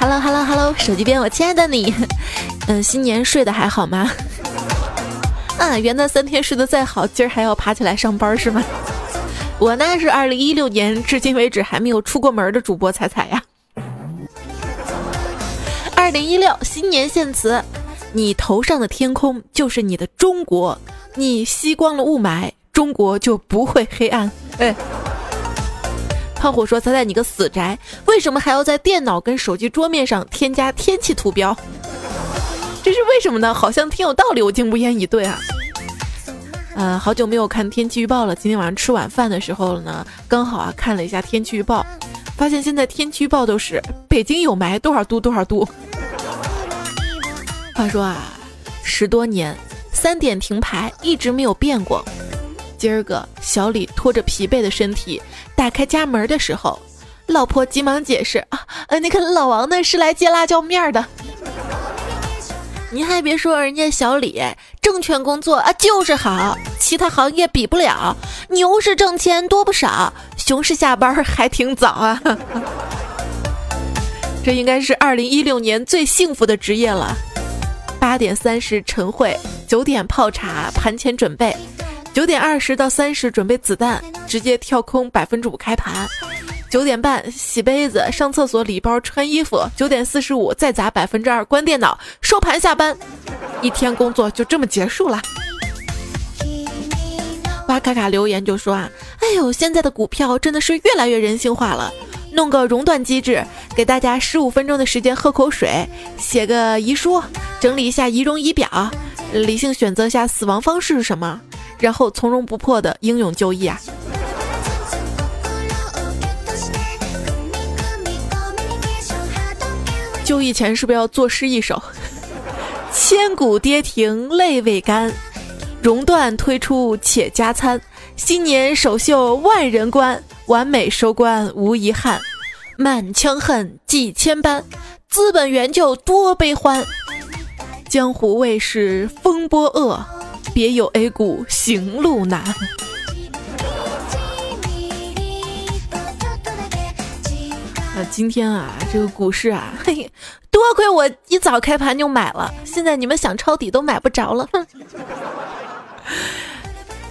Hello Hello Hello，手机边我亲爱的你，嗯，新年睡得还好吗？啊，元旦三天睡得再好，今儿还要爬起来上班是吗？我呢是二零一六年至今为止还没有出过门的主播彩彩呀。二零一六新年献词：你头上的天空就是你的中国，你吸光了雾霾，中国就不会黑暗。哎。胖虎说：“猜猜你个死宅，为什么还要在电脑跟手机桌面上添加天气图标？这是为什么呢？好像挺有道理，我竟无言以对啊。嗯，好久没有看天气预报了。今天晚上吃晚饭的时候呢，刚好啊看了一下天气预报，发现现在天气预报都是北京有霾多少度多少度。话说啊，十多年三点停牌一直没有变过。今儿个小李拖着疲惫的身体。”打开家门的时候，老婆急忙解释啊，呃，那个老王呢是来借辣椒面的。您还别说，人家小李证券工作啊就是好，其他行业比不了。牛市挣钱多不少，熊市下班还挺早啊。这应该是二零一六年最幸福的职业了。八点三十晨会，九点泡茶盘前准备。九点二十到三十准备子弹，直接跳空百分之五开盘。九点半洗杯子、上厕所、理包、穿衣服。九点四十五再砸百分之二，关电脑，收盘下班。一天工作就这么结束了。哇卡卡留言就说啊，哎呦，现在的股票真的是越来越人性化了。弄个熔断机制，给大家十五分钟的时间喝口水，写个遗书，整理一下仪容仪表，理性选择下死亡方式是什么。然后从容不迫的英勇就义啊！就义前是不是要作诗一首？千古跌停泪未干，熔断推出且加餐。新年首秀万人观，完美收官无遗憾。满腔恨几千般，资本援救多悲欢。江湖卫士风波恶。别有 A 股行路难。那，今天啊，这个股市啊，嘿，多亏我一早开盘就买了，现在你们想抄底都买不着了。哼！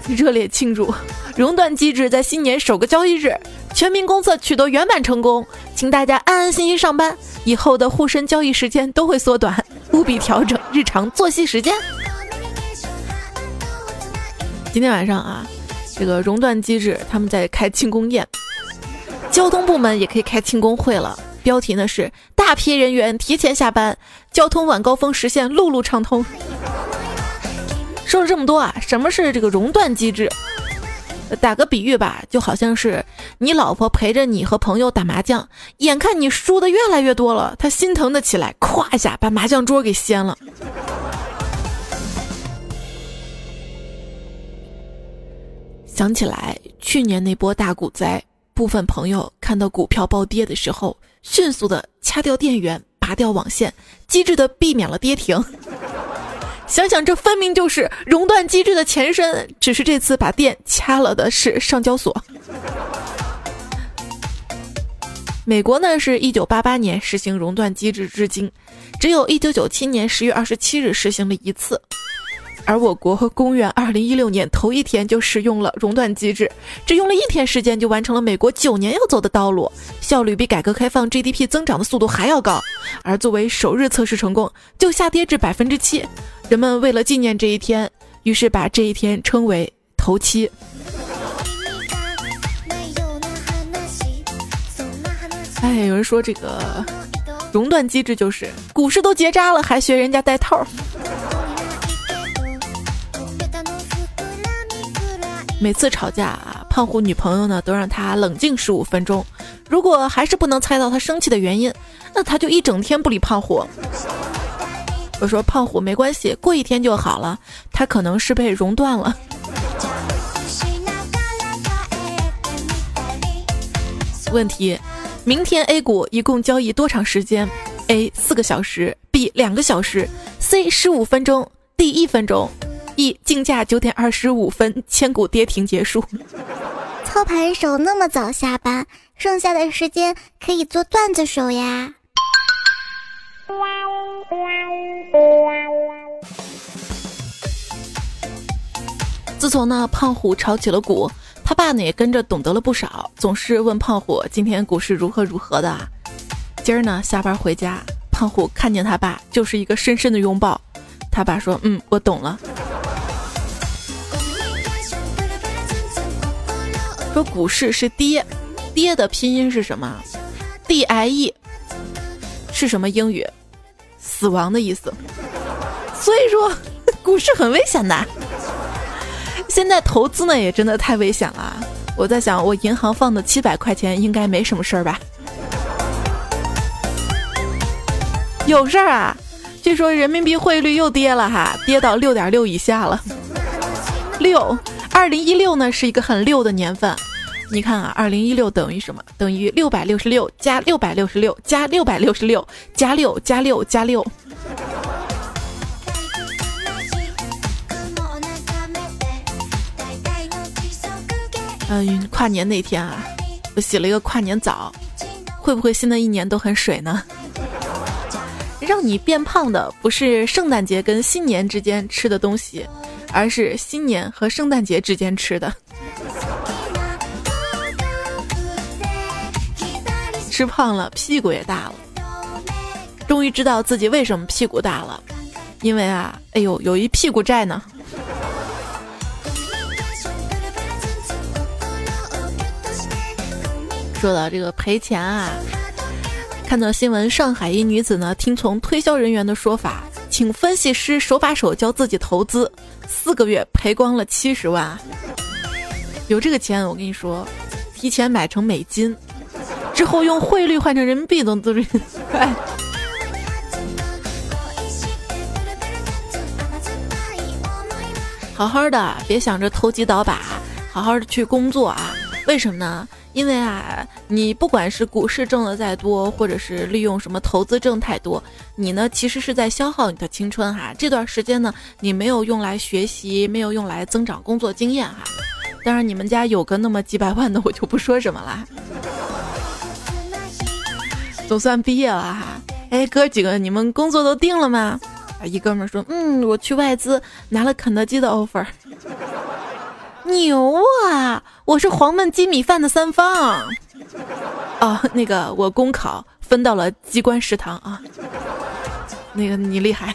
热烈庆祝，熔断机制在新年首个交易日全民公测取得圆满成功，请大家安安心心上班，以后的沪深交易时间都会缩短，务必调整日常作息时间。今天晚上啊，这个熔断机制他们在开庆功宴，交通部门也可以开庆功会了。标题呢是大批人员提前下班，交通晚高峰实现路路畅通。说了这么多啊，什么是这个熔断机制？打个比喻吧，就好像是你老婆陪着你和朋友打麻将，眼看你输的越来越多了，她心疼的起来，咵一下把麻将桌给掀了。想起来去年那波大股灾，部分朋友看到股票暴跌的时候，迅速的掐掉电源，拔掉网线，机智的避免了跌停。想想这分明就是熔断机制的前身，只是这次把电掐了的是上交所。美国呢是一九八八年实行熔断机制，至今只有一九九七年十月二十七日实行了一次。而我国和公元二零一六年头一天就使用了熔断机制，只用了一天时间就完成了美国九年要走的道路，效率比改革开放 GDP 增长的速度还要高。而作为首日测试成功，就下跌至百分之七。人们为了纪念这一天，于是把这一天称为头七。哎，有人说这个熔断机制就是股市都结扎了，还学人家带套。每次吵架，胖虎女朋友呢都让他冷静十五分钟。如果还是不能猜到他生气的原因，那他就一整天不理胖虎。我说胖虎没关系，过一天就好了。他可能是被熔断了。问题：明天 A 股一共交易多长时间？A 四个小时，B 两个小时，C 十五分钟，D 一分钟。一竞价九点二十五分，千股跌停结束。操盘手那么早下班，剩下的时间可以做段子手呀。自从呢胖虎炒起了股，他爸呢也跟着懂得了不少，总是问胖虎今天股市如何如何的。今儿呢下班回家，胖虎看见他爸就是一个深深的拥抱。他爸说：“嗯，我懂了。”说股市是跌，跌的拼音是什么？D I E 是什么英语？死亡的意思。所以说股市很危险的。现在投资呢也真的太危险了。我在想，我银行放的七百块钱应该没什么事儿吧？有事儿啊！据说人民币汇率又跌了哈，跌到六点六以下了。六，二零一六呢是一个很六的年份。你看啊，二零一六等于什么？等于六百六十六加六百六十六加六百六十六加六加六加六。嗯，跨年那天啊，我洗了一个跨年澡，会不会新的一年都很水呢？让你变胖的不是圣诞节跟新年之间吃的东西，而是新年和圣诞节之间吃的。吃胖了，屁股也大了。终于知道自己为什么屁股大了，因为啊，哎呦，有一屁股债呢。说到这个赔钱啊，看到新闻，上海一女子呢听从推销人员的说法，请分析师手把手教自己投资，四个月赔光了七十万。有这个钱，我跟你说，提前买成美金，之后用汇率换成人民币都都是快。好好的，别想着投机倒把，好好的去工作啊！为什么呢？因为啊，你不管是股市挣的再多，或者是利用什么投资挣太多，你呢其实是在消耗你的青春哈。这段时间呢，你没有用来学习，没有用来增长工作经验哈。当然，你们家有个那么几百万的，我就不说什么了。总算毕业了哈。哎，哥几个，你们工作都定了吗？啊，一哥们说，嗯，我去外资拿了肯德基的 offer。牛啊！我是黄焖鸡米饭的三方。哦，那个我公考分到了机关食堂啊。那个你厉害。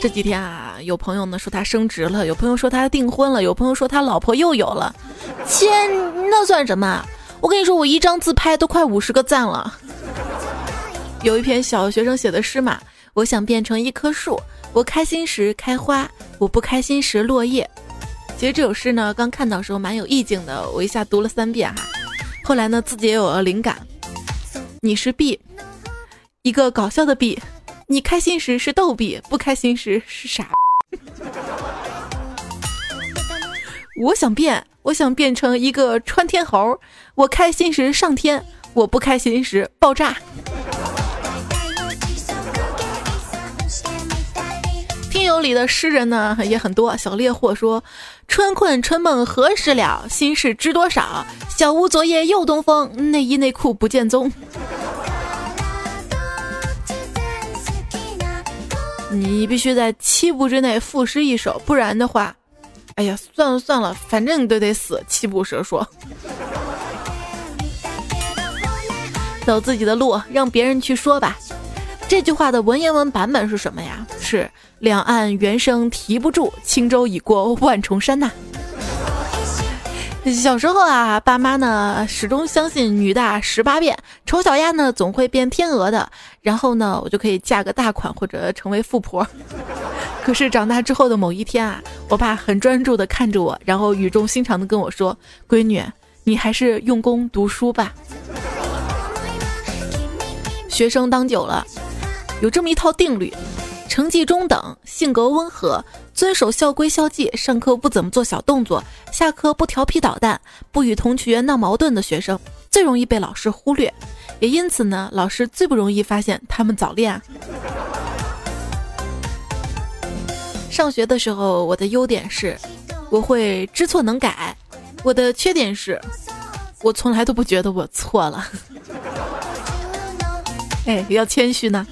这几天啊，有朋友呢说他升职了，有朋友说他订婚了，有朋友说他老婆又有了。亲，那算什么？我跟你说，我一张自拍都快五十个赞了。有一篇小学生写的诗嘛，我想变成一棵树。我开心时开花，我不开心时落叶。其实这首诗呢，刚看到时候蛮有意境的，我一下读了三遍哈。后来呢，自己也有了灵感。你是 B，一个搞笑的 B。你开心时是逗比，不开心时是傻。我想变，我想变成一个穿天猴。我开心时上天，我不开心时爆炸。有里的诗人呢也很多。小烈火说：“春困春梦何时了？心事知多少？小屋昨夜又东风，内衣内裤不见踪。”你必须在七步之内赋诗一首，不然的话，哎呀，算了算了，反正你都得死。七步蛇说：“ 走自己的路，让别人去说吧。”这句话的文言文版本是什么呀？是两岸猿声啼不住，轻舟已过万重山呐。小时候啊，爸妈呢始终相信女大十八变，丑小鸭呢总会变天鹅的。然后呢，我就可以嫁个大款或者成为富婆。可是长大之后的某一天啊，我爸很专注的看着我，然后语重心长的跟我说：“闺女，你还是用功读书吧。”学生当久了。有这么一套定律：成绩中等、性格温和、遵守校规校纪、上课不怎么做小动作、下课不调皮捣蛋、不与同学闹矛盾的学生，最容易被老师忽略，也因此呢，老师最不容易发现他们早恋。上学的时候，我的优点是我会知错能改，我的缺点是我从来都不觉得我错了。哎，要谦虚呢。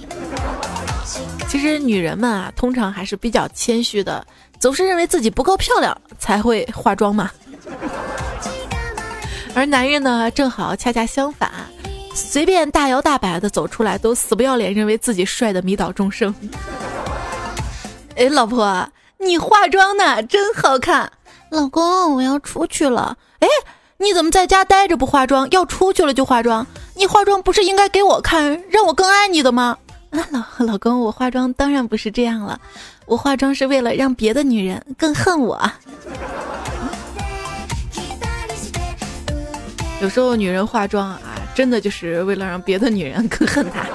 其实女人们啊，通常还是比较谦虚的，总是认为自己不够漂亮才会化妆嘛。而男人呢，正好恰恰相反，随便大摇大摆的走出来，都死不要脸，认为自己帅的迷倒众生。哎，老婆，你化妆呢，真好看。老公，我要出去了。哎，你怎么在家待着不化妆，要出去了就化妆？你化妆不是应该给我看，让我更爱你的吗？啊，老老公，我化妆当然不是这样了，我化妆是为了让别的女人更恨我。有时候女人化妆啊，真的就是为了让别的女人更恨她。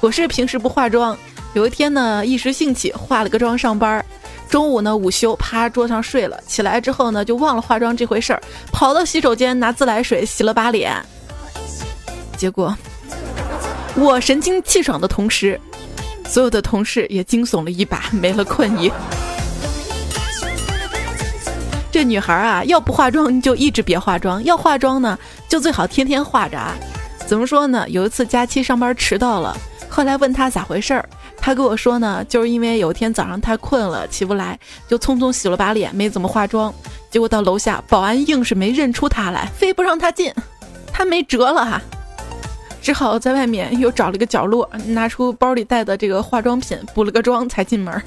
我是平时不化妆，有一天呢，一时兴起化了个妆上班，中午呢午休趴桌上睡了，起来之后呢就忘了化妆这回事儿，跑到洗手间拿自来水洗了把脸，结果。我神清气爽的同时，所有的同事也惊悚了一把，没了困意。这女孩啊，要不化妆就一直别化妆，要化妆呢就最好天天化着。啊。怎么说呢？有一次假期上班迟到了，后来问她咋回事儿，她跟我说呢，就是因为有一天早上太困了起不来，就匆匆洗了把脸，没怎么化妆，结果到楼下保安硬是没认出她来，非不让她进，她没辙了哈。只好在外面又找了个角落，拿出包里带的这个化妆品补了个妆才进门。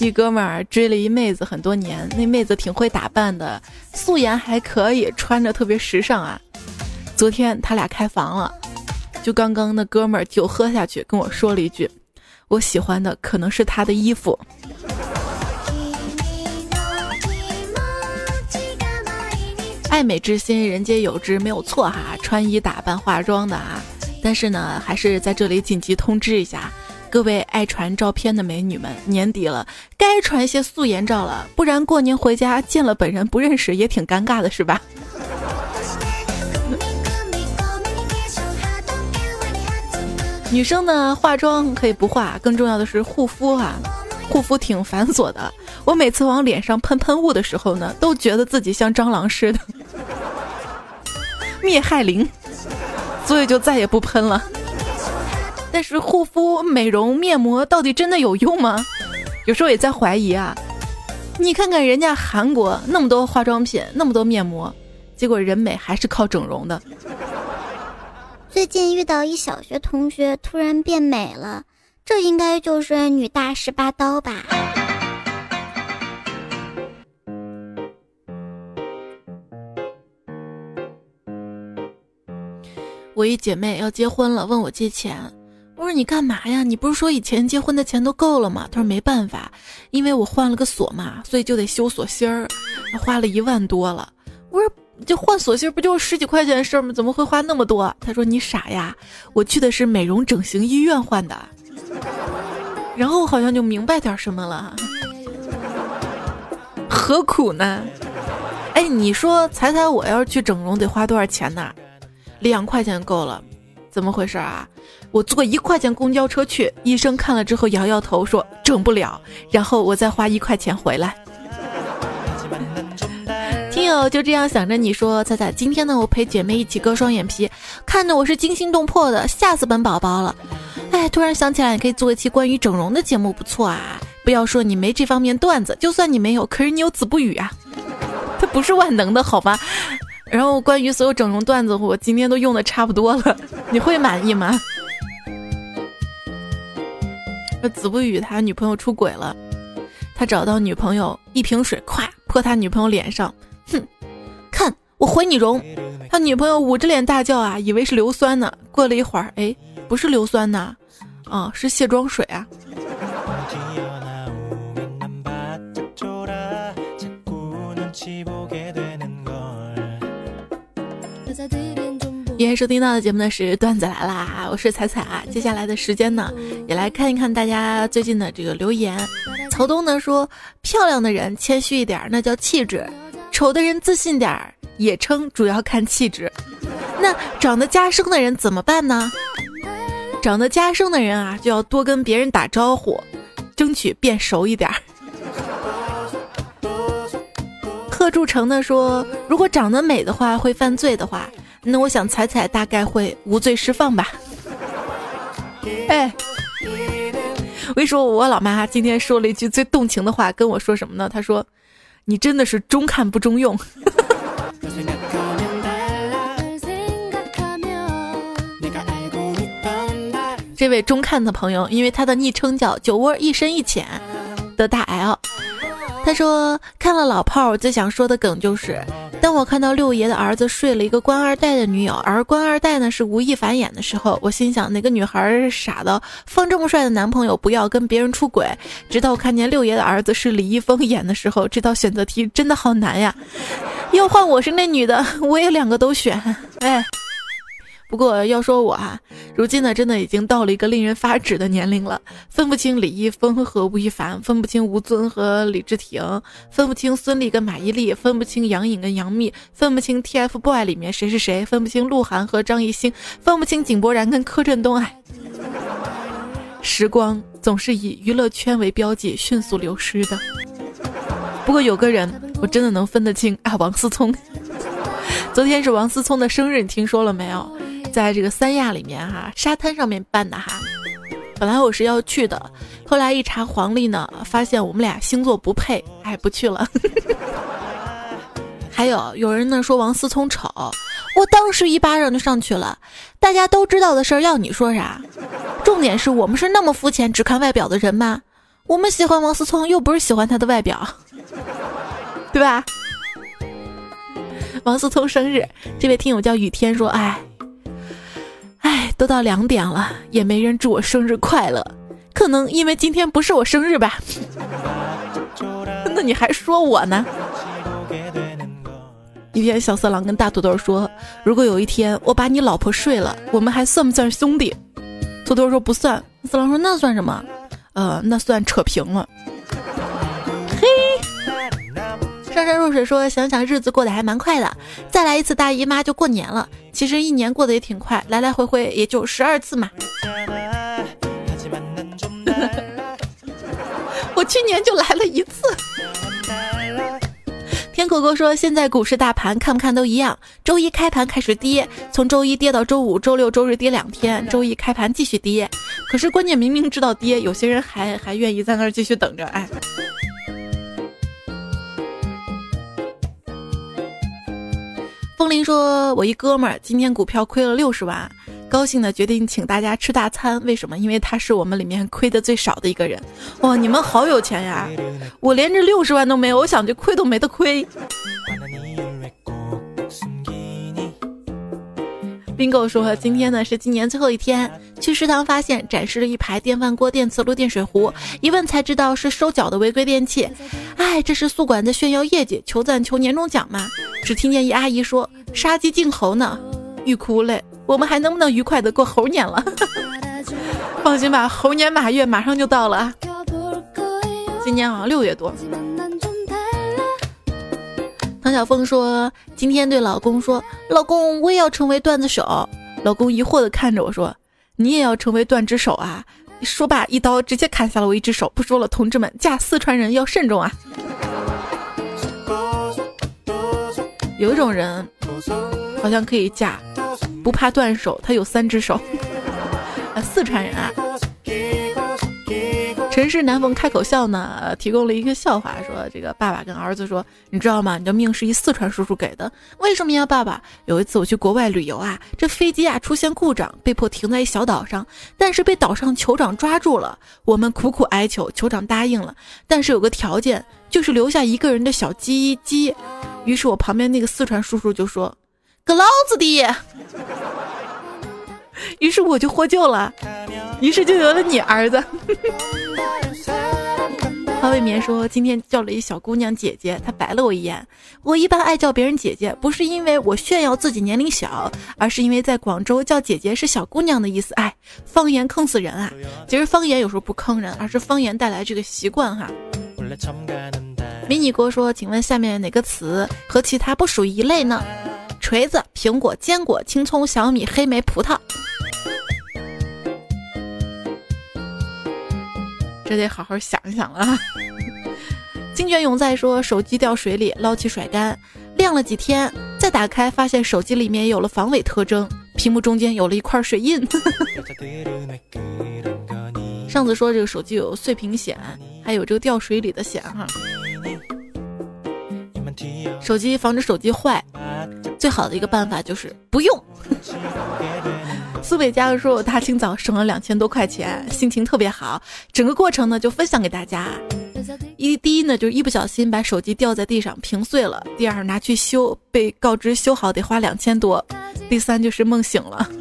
一哥们儿追了一妹子很多年，那妹子挺会打扮的，素颜还可以，穿着特别时尚啊。昨天他俩开房了，就刚刚那哥们儿酒喝下去跟我说了一句：“我喜欢的可能是他的衣服。”爱美之心，人皆有之，没有错哈。穿衣打扮、化妆的啊，但是呢，还是在这里紧急通知一下各位爱传照片的美女们，年底了，该传一些素颜照了，不然过年回家见了本人不认识，也挺尴尬的，是吧？女生呢，化妆可以不化，更重要的是护肤啊。护肤挺繁琐的，我每次往脸上喷喷雾的时候呢，都觉得自己像蟑螂似的，灭害灵，所以就再也不喷了。但是护肤、美容、面膜到底真的有用吗？有时候也在怀疑啊。你看看人家韩国那么多化妆品，那么多面膜，结果人美还是靠整容的。最近遇到一小学同学突然变美了。这应该就是女大十八刀吧？我一姐妹要结婚了，问我借钱。我说你干嘛呀？你不是说以前结婚的钱都够了吗？她说没办法，因为我换了个锁嘛，所以就得修锁芯儿，花了一万多了。我说就换锁芯不就十几块钱的事儿吗？怎么会花那么多？她说你傻呀，我去的是美容整形医院换的。然后我好像就明白点什么了，何苦呢？哎，你说彩彩，我要是去整容得花多少钱呢？两块钱够了，怎么回事啊？我坐一块钱公交车去，医生看了之后摇摇头说整不了，然后我再花一块钱回来。听友就这样想着，你说彩彩，今天呢，我陪姐妹一起割双眼皮，看的我是惊心动魄的，吓死本宝宝了。哎，突然想起来，你可以做一期关于整容的节目，不错啊！不要说你没这方面段子，就算你没有，可是你有子不语啊，它不是万能的，好吧？然后关于所有整容段子，我今天都用的差不多了，你会满意吗？这子不语他女朋友出轨了，他找到女朋友，一瓶水咵泼他女朋友脸上，哼，看我毁你容！他女朋友捂着脸大叫啊，以为是硫酸呢。过了一会儿，哎，不是硫酸呐。啊，是卸妆水啊！今天收听到的节目呢是段子来啦，我是彩彩啊。接下来的时间呢，也来看一看大家最近的这个留言。曹东呢说，漂亮的人谦虚一点，那叫气质；丑的人自信点儿，也称主要看气质。那长得加生的人怎么办呢？长得加生的人啊，就要多跟别人打招呼，争取变熟一点。贺铸成的说：“如果长得美的话会犯罪的话，那我想彩彩大概会无罪释放吧。”哎，我跟你说，我老妈今天说了一句最动情的话，跟我说什么呢？她说：“你真的是中看不中用。”这位中看的朋友，因为他的昵称叫“酒窝一深一浅”的大 L，他说看了老炮儿，最想说的梗就是：当我看到六爷的儿子睡了一个官二代的女友，而官二代呢是吴亦凡演的时候，我心想哪个女孩傻的放这么帅的男朋友不要跟别人出轨？直到我看见六爷的儿子是李易峰演的时候，这道选择题真的好难呀！要换我是那女的，我也两个都选。哎。不过要说我啊，如今呢，真的已经到了一个令人发指的年龄了，分不清李易峰和吴亦凡，分不清吴尊和李治廷，分不清孙俪跟马伊琍，分不清杨颖跟杨幂，分不清 TFBOY 里面谁是谁，分不清鹿晗和张艺兴，分不清井柏然跟柯震东。哎，时光总是以娱乐圈为标记，迅速流失的。不过有个人，我真的能分得清啊，王思聪。昨天是王思聪的生日，你听说了没有？在这个三亚里面哈，沙滩上面办的哈。本来我是要去的，后来一查黄历呢，发现我们俩星座不配，哎，不去了。还有有人呢说王思聪丑，我当时一巴掌就上去了。大家都知道的事儿，要你说啥？重点是我们是那么肤浅，只看外表的人吗？我们喜欢王思聪，又不是喜欢他的外表，对吧？王思聪生日，这位听友叫雨天说，哎。哎，都到两点了，也没人祝我生日快乐。可能因为今天不是我生日吧？那你还说我呢？一天，小色狼跟大土豆说：“如果有一天我把你老婆睡了，我们还算不算兄弟？”土豆说：“不算。”色狼说：“那算什么？”呃，那算扯平了。嘿上山若水说：“想想日子过得还蛮快的，再来一次大姨妈就过年了。其实一年过得也挺快，来来回回也就十二次嘛。我去年就来了一次。”天可可说：“现在股市大盘看不看都一样，周一开盘开始跌，从周一跌到周五，周六周日跌两天，周一开盘继续跌。可是关键明明知道跌，有些人还还愿意在那儿继续等着。”哎。风铃说：“我一哥们儿今天股票亏了六十万，高兴的决定请大家吃大餐。为什么？因为他是我们里面亏的最少的一个人。哇，你们好有钱呀！我连这六十万都没有，我想这亏都没得亏。”冰狗说：“今天呢是今年最后一天，去食堂发现展示了一排电饭锅、电磁炉、电水壶，一问才知道是收缴的违规电器。哎，这是宿管在炫耀业绩，求赞求年终奖吗？”只听见一阿姨说：“杀鸡儆猴呢，欲哭无泪。我们还能不能愉快的过猴年了？放心吧，猴年马月马上就到了。今年好像六月多。”唐小凤说：“今天对老公说，老公我也要成为段子手。”老公疑惑的看着我说：“你也要成为断指手啊？”说罢，一刀直接砍下了我一只手。不说了，同志们，嫁四川人要慎重啊。有一种人，好像可以嫁，不怕断手，他有三只手。啊，四川人啊。城市南风开口笑呢，提供了一个笑话，说这个爸爸跟儿子说，你知道吗？你的命是一四川叔叔给的。为什么呀，爸爸？有一次我去国外旅游啊，这飞机啊出现故障，被迫停在一小岛上，但是被岛上酋长抓住了。我们苦苦哀求，酋长答应了，但是有个条件，就是留下一个人的小鸡鸡。于是我旁边那个四川叔叔就说：“个老子的！” 于是我就获救了，于是就有了你儿子。花未眠说：“今天叫了一小姑娘姐姐，她白了我一眼。我一般爱叫别人姐姐，不是因为我炫耀自己年龄小，而是因为在广州叫姐姐是小姑娘的意思。哎，方言坑死人啊！其实方言有时候不坑人，而是方言带来这个习惯哈。”迷你哥说：“请问下面哪个词和其他不属于一类呢？锤子、苹果、坚果、青葱、小米、黑莓、葡萄。这得好好想一想了。金泉永在说手机掉水里，捞起甩干，晾了几天，再打开发现手机里面有了防伪特征，屏幕中间有了一块水印。上次说这个手机有碎屏险，还有这个掉水里的险哈。手机防止手机坏，最好的一个办法就是不用。苏北家说我大清早省了两千多块钱，心情特别好。整个过程呢就分享给大家。一第一呢就是一不小心把手机掉在地上屏碎了，第二拿去修被告知修好得花两千多，第三就是梦醒了。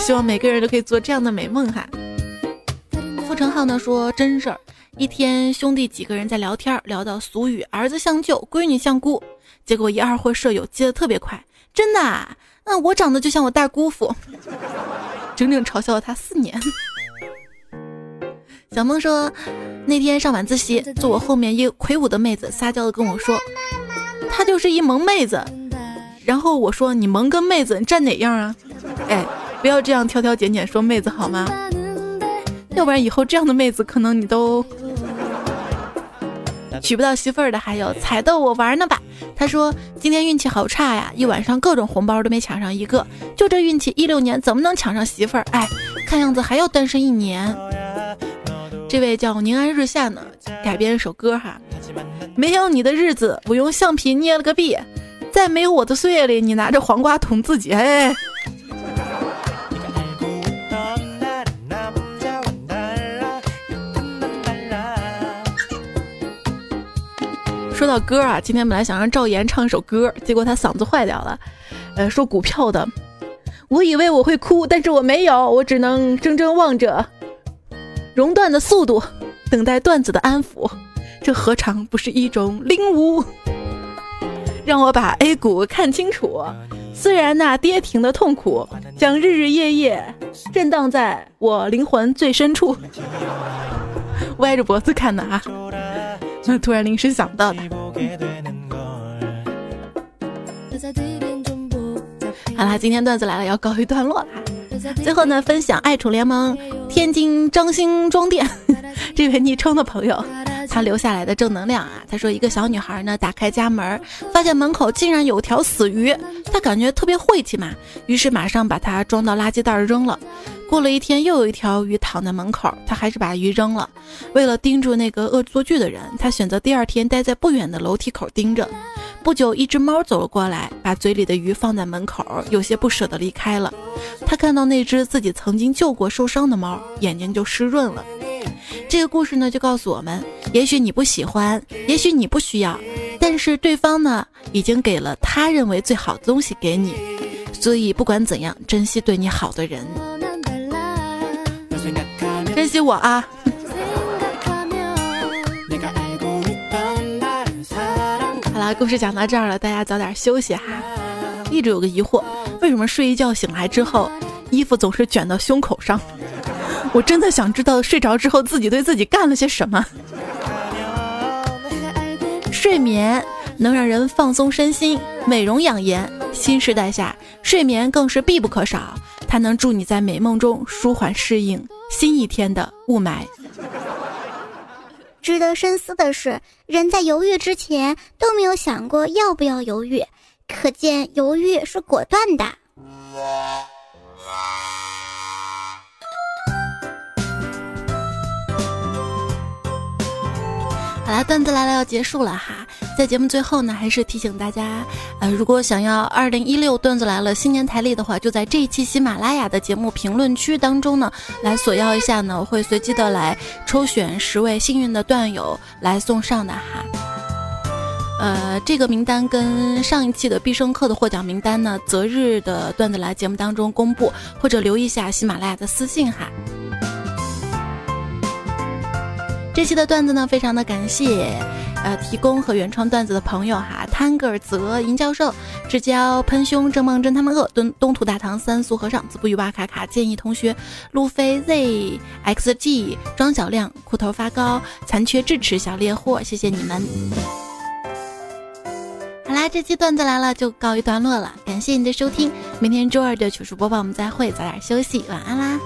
希望每个人都可以做这样的美梦哈。付成浩呢说真事儿，一天兄弟几个人在聊天，聊到俗语“儿子像舅，闺女像姑”，结果一二货舍友接的特别快，真的，啊，那，我长得就像我大姑父，整整嘲笑了他四年。小梦说，那天上晚自习，坐我后面一魁梧的妹子撒娇的跟我说，她就是一萌妹子。然后我说，你萌跟妹子你站哪样啊？哎。不要这样挑挑拣拣说妹子好吗？要不然以后这样的妹子可能你都娶不到媳妇儿的。还有才逗我玩呢吧？他说今天运气好差呀，一晚上各种红包都没抢上一个，就这运气，一六年怎么能抢上媳妇儿？哎，看样子还要单身一年。这位叫宁安日下呢，改编一首歌哈，没有你的日子，我用橡皮捏了个币，在没有我的岁月里，你拿着黄瓜捅自己，哎。说到歌啊，今天本来想让赵岩唱一首歌，结果他嗓子坏掉了。呃，说股票的，我以为我会哭，但是我没有，我只能怔怔望着熔断的速度，等待段子的安抚。这何尝不是一种领悟？让我把 A 股看清楚，虽然那跌停的痛苦将日日夜夜震荡在我灵魂最深处。歪着脖子看的啊。那突然临时想到的。好啦，今天段子来了，要告一段落啦。最后呢，分享爱宠联盟天津张兴装店这位昵称的朋友，他留下来的正能量啊。他说，一个小女孩呢，打开家门，发现门口竟然有条死鱼，她感觉特别晦气嘛，于是马上把它装到垃圾袋扔了。过了一天，又有一条鱼躺在门口，他还是把鱼扔了。为了盯住那个恶作剧的人，他选择第二天待在不远的楼梯口盯着。不久，一只猫走了过来，把嘴里的鱼放在门口，有些不舍得离开了。他看到那只自己曾经救过受伤的猫，眼睛就湿润了。这个故事呢，就告诉我们：也许你不喜欢，也许你不需要，但是对方呢，已经给了他认为最好的东西给你。所以，不管怎样，珍惜对你好的人。珍惜我啊！好了，故事讲到这儿了，大家早点休息哈。一直有个疑惑，为什么睡一觉醒来之后，衣服总是卷到胸口上？我真的想知道睡着之后自己对自己干了些什么。睡眠能让人放松身心、美容养颜，新时代下睡眠更是必不可少。它能助你在美梦中舒缓适应。新一天的雾霾。值得深思的是，人在犹豫之前都没有想过要不要犹豫，可见犹豫是果断的。好啦，段子来了，要结束了哈。在节目最后呢，还是提醒大家，呃，如果想要二零一六段子来了新年台历的话，就在这一期喜马拉雅的节目评论区当中呢，来索要一下呢，我会随机的来抽选十位幸运的段友来送上的哈。呃，这个名单跟上一期的必胜客的获奖名单呢，择日的段子来节目当中公布，或者留意一下喜马拉雅的私信哈。这期的段子呢，非常的感谢。呃，提供和原创段子的朋友哈，摊个泽、银教授、志交、喷胸、正梦真他们恶、东东土大唐、三俗和尚、子不语哇卡卡、建议同学、路飞 Z X G、庄小亮、裤头发高、残缺智齿小猎货，谢谢你们。好啦，这期段子来了就告一段落了，感谢你的收听，明天周二的糗事播报我们再会，早点休息，晚安啦。